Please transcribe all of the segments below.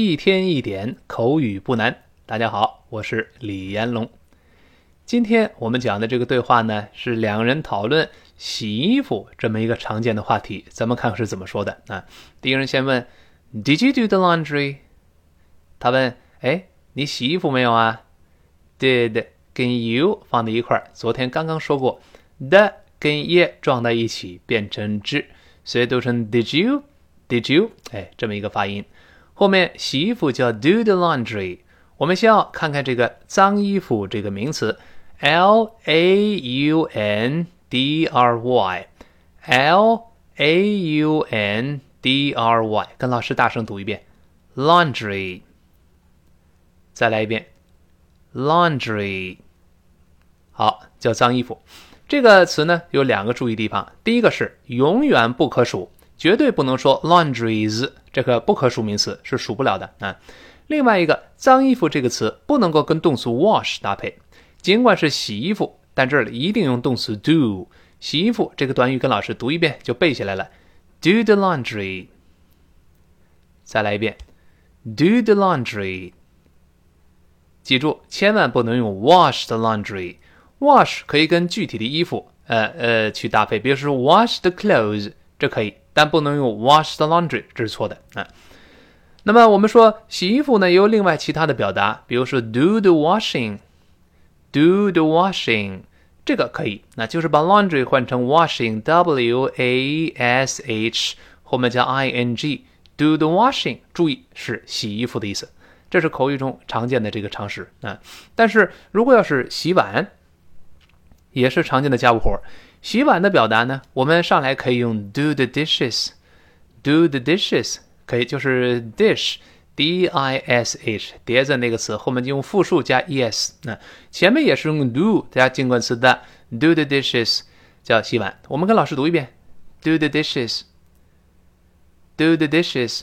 一天一点口语不难。大家好，我是李彦龙。今天我们讲的这个对话呢，是两人讨论洗衣服这么一个常见的话题。咱们看看是怎么说的啊？第一人先问：“Did you do the laundry？” 他问：“哎，你洗衣服没有啊？”Did 跟 you 放在一块儿，昨天刚刚说过，the 跟 ye 撞在一起变成 z，所以读成 Did you？Did you？哎，这么一个发音。后面洗衣服叫 do the laundry。我们先要看看这个脏衣服这个名词，l a u n d r y，l a u n d r y，跟老师大声读一遍，laundry。再来一遍，laundry。好，叫脏衣服。这个词呢有两个注意地方，第一个是永远不可数。绝对不能说 laundries 这个不可数名词是数不了的啊。另外一个脏衣服这个词不能够跟动词 wash 搭配，尽管是洗衣服，但这里一定用动词 do。洗衣服这个短语跟老师读一遍就背下来了，do the laundry。再来一遍，do the laundry。记住，千万不能用 wash the laundry。wash 可以跟具体的衣服呃呃去搭配，比如说 wash the clothes，这可以。但不能用 wash the laundry，这是错的啊。那么我们说洗衣服呢，也有另外其他的表达，比如说 do the washing，do the washing，这个可以，那就是把 laundry 换成 washing，w a s h 后面加 i n g，do the washing，注意是洗衣服的意思，这是口语中常见的这个常识啊。但是如果要是洗碗，也是常见的家务活。洗碗的表达呢，我们上来可以用 do the dishes，do the dishes 可以就是 dish，d i s h 叠在那个词后面就用复数加 es，那前面也是用 do 加进冠词的 do the dishes 叫洗碗。我们跟老师读一遍，do the dishes，do the dishes。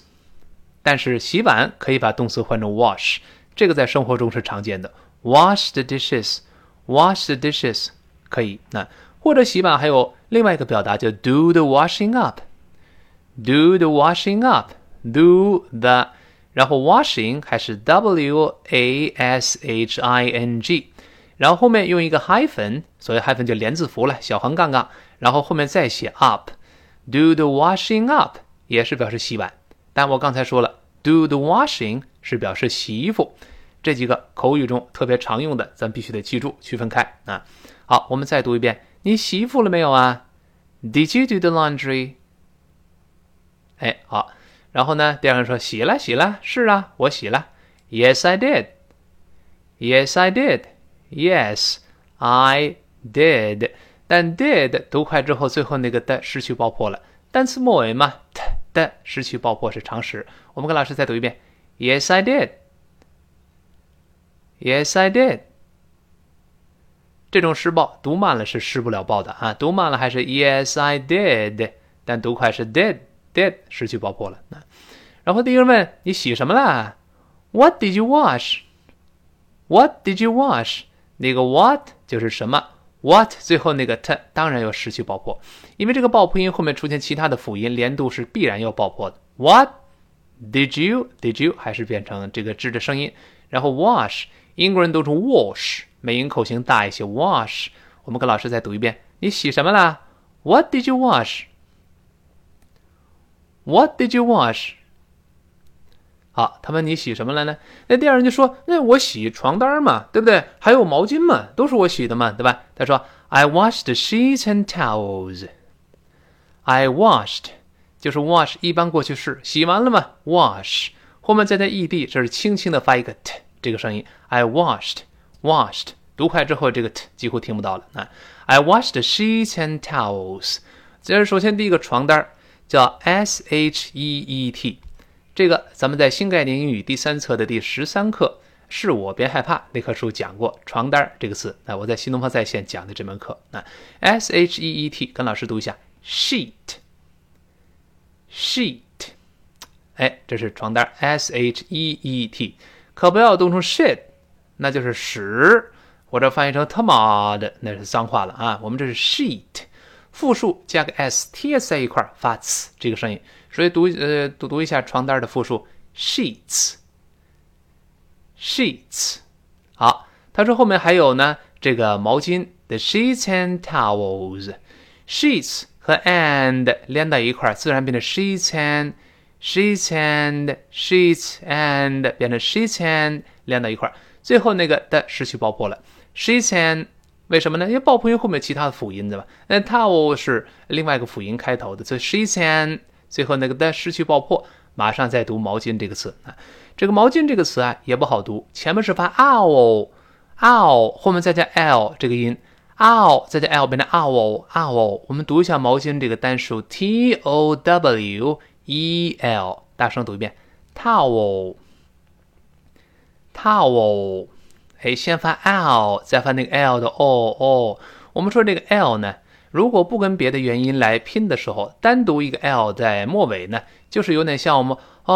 但是洗碗可以把动词换成 wash，这个在生活中是常见的，wash the dishes，wash the dishes 可以那。或者洗碗还有另外一个表达叫 do the washing up，do the washing up，do the，然后 washing 还是 w a s h i n g，然后后面用一个 hyphen，所以 hyphen 就连字符了，小横杠杠，然后后面再写 up，do the washing up 也是表示洗碗，但我刚才说了，do the washing 是表示洗衣服，这几个口语中特别常用的，咱必须得记住，区分开。啊。好，我们再读一遍。你洗衣服了没有啊？Did you do the laundry？哎，好，然后呢？第二个人说洗了，洗了，是啊，我洗了。Yes, I did. Yes, I did. Yes, I did. 但 did 读快之后，最后那个的失去爆破了。单词末尾嘛，的失去爆破是常识。我们跟老师再读一遍。Yes, I did. Yes, I did. 这种失爆读慢了是失不了爆的啊，读慢了还是 Yes I did，但读快是 did did 失去爆破了。然后第一个人问你洗什么了？What did you wash？What did you wash？那个 what 就是什么？What 最后那个 t 当然要失去爆破，因为这个爆破音后面出现其他的辅音，连读是必然要爆破的。What did you did you 还是变成这个 z 的声音，然后 wash 英国人都读 wash。美音口型大一些，wash。我们跟老师再读一遍，你洗什么啦？What did you wash？What did you wash？好，他问你洗什么了呢？那第二人就说，那我洗床单嘛，对不对？还有毛巾嘛，都是我洗的嘛，对吧？他说，I washed sheets and towels。I washed 就是 wash 一般过去式，洗完了嘛，wash 后面再加 ed，这是轻轻的发一个 t 这个声音，I washed。washed 读快之后，这个 t 几乎听不到了啊。I washed sheets and towels。这是首先第一个床单叫 s h e e t，这个咱们在新概念英语第三册的第十三课是我别害怕那课书讲过床单这个词。那我在新东方在线讲的这门课啊，s h e e t 跟老师读一下 sheet sheet，哎，这是床单 s h e e t，可不要读成 shit。那就是屎，或者翻译成他妈的，那是脏话了啊！我们这是 sheet，复数加个 s，t s 在一块儿发呲这个声音，所以读呃读读一下床单的复数 sheets，sheets。好，他说后面还有呢，这个毛巾，the sheets and towels，sheets 和 and 连到一块儿，自然变成 sheets and，sheets and，sheets and 变成 sheets and 连到一块儿，最后那个的失去爆破了 she's in。为什么呢？因为爆破音后面有其他的辅音，对吧？那 towel 是另外一个辅音开头的，所以 she's in 最后那个的失去爆破，马上再读毛巾这个词啊。这个毛巾这个词啊也不好读，前面是发 ow，ow 后面再加 l 这个音，ow 再加 l 变成 owl，owl。我们读一下毛巾这个单数 t o w e l，大声读一遍，towel，towel。哎，先发 l，再发那个 l 的 o o。我们说这个 l 呢，如果不跟别的元音来拼的时候，单独一个 l 在末尾呢，就是有点像我们哦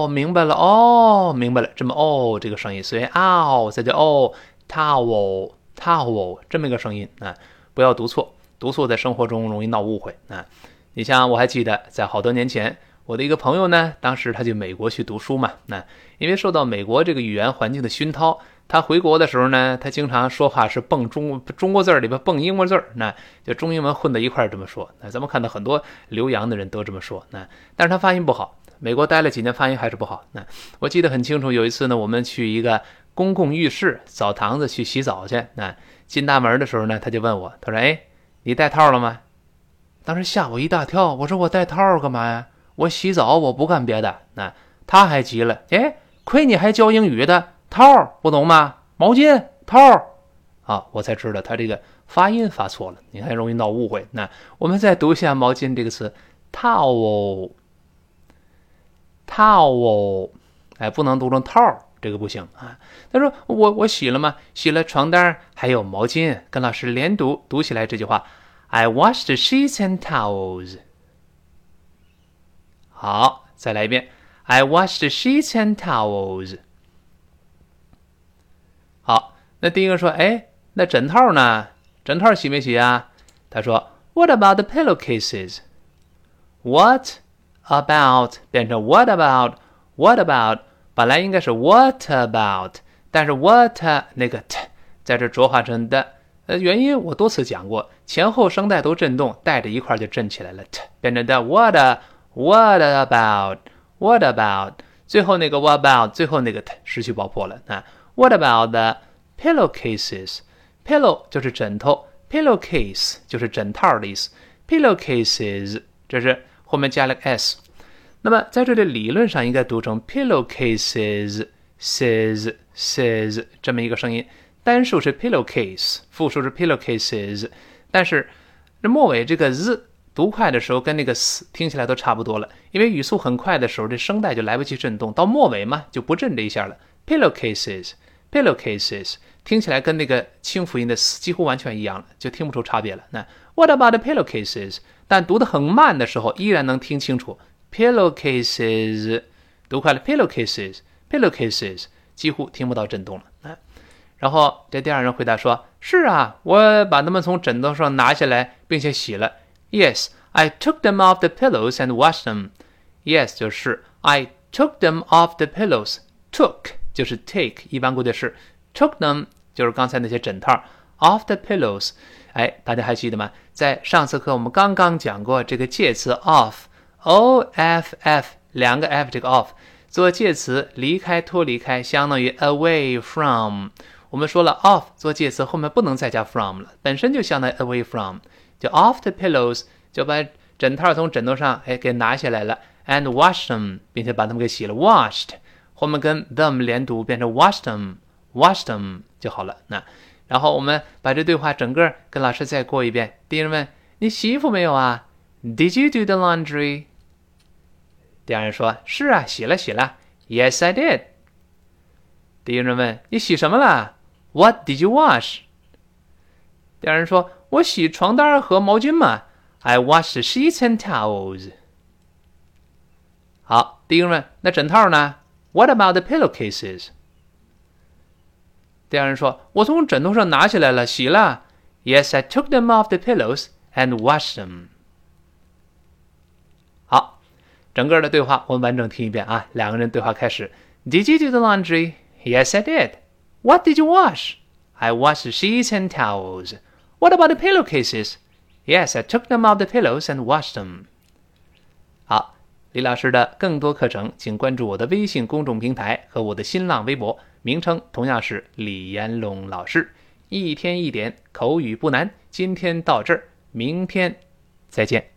哦，明白了哦，明白了，这么哦这个声音，所以 l 再加哦，towel towel 这么一个声音啊，不要读错，读错在生活中容易闹误会啊。你像我还记得在好多年前。我的一个朋友呢，当时他去美国去读书嘛，那因为受到美国这个语言环境的熏陶，他回国的时候呢，他经常说话是蹦中中国字儿里边蹦英文字儿，那就中英文混在一块儿这么说。那咱们看到很多留洋的人都这么说，那但是他发音不好，美国待了几年，发音还是不好。那我记得很清楚，有一次呢，我们去一个公共浴室澡堂子去洗澡去，那进大门的时候呢，他就问我，他说：“哎，你戴套了吗？”当时吓我一大跳，我说：“我戴套干嘛呀？”我洗澡，我不干别的。那他还急了，哎，亏你还教英语的，套不懂吗？毛巾套啊，我才知道他这个发音发错了，你还容易闹误会。那我们再读一下“毛巾”这个词，towel，towel，哎，不能读成套，这个不行啊。他说我我洗了吗？洗了床单还有毛巾，跟老师连读读起来这句话：I washed the sheets and towels。好，再来一遍。I washed sheets and towels。那第一个说，哎，那枕套呢？枕套洗没洗啊？他说，What about the pillowcases？What about 变成 What about？What about 本来应该是 What about，但是 What 那个 t 在这浊化成的，呃，原因我多次讲过，前后声带都震动，带着一块就震起来了，t 变成的 What。What about? What about? 最后那个 What about? 最后那个失去爆破了啊。What about pillowcases? Pillow 就是枕头，pillowcase 就是枕套的意思。Pillowcases 这是后面加了个 s。那么在这里理论上应该读成 pillowcases, says, says 这么一个声音。单数是 pillowcase，复数是 pillowcases，但是这末尾这个 z。读快的时候跟那个 s 听起来都差不多了，因为语速很快的时候，这声带就来不及震动，到末尾嘛就不震这一下了。Pillowcases，pillowcases 听起来跟那个清辅音的几乎完全一样了，就听不出差别了。那 What about the pillowcases？但读得很慢的时候，依然能听清楚 pillowcases。读快了 pillowcases，pillowcases 几乎听不到震动了。啊，然后这第二人回答说：“是啊，我把它们从枕头上拿下来，并且洗了。” Yes, I took them off the pillows and washed them. Yes 就是 I took them off the pillows. Took 就是 take，一般过去式。Took them 就是刚才那些枕套 off the pillows。哎，大家还记得吗？在上次课我们刚刚讲过这个介词 off，o f f 两个 f 这个 off 做介词离开脱离开，相当于 away from。我们说了 off 做介词后面不能再加 from 了，本身就相当于 away from。就 off the pillows，就把枕套从枕头上哎给拿下来了，and wash them，并且把它们给洗了，washed，后面跟 them 连读变成 wash them wash them 就好了。那然后我们把这对话整个跟老师再过一遍。第一人问你洗衣服没有啊？Did you do the laundry？第二人说是啊，洗了洗了。Yes, I did。第一人问你洗什么了？What did you wash？第二人说。我洗床单和毛巾嘛。I wash the sheets and towels。好，第一个问，那枕套呢？What about the pillowcases？第二人说，我从枕头上拿起来了，洗了。Yes, I took them off the pillows and washed them。好， 整个的对话我们完整听一遍啊。两个人对话开始：Did you do the laundry? Yes, I did. What did you wash? I washed the sheets and towels. What about the pillowcases? Yes, I took them off the pillows and washed them. 好，李老师的更多课程，请关注我的微信公众平台和我的新浪微博， 名称同样是李延龙老师。一天一点口语不难，今天到这儿，明天再见。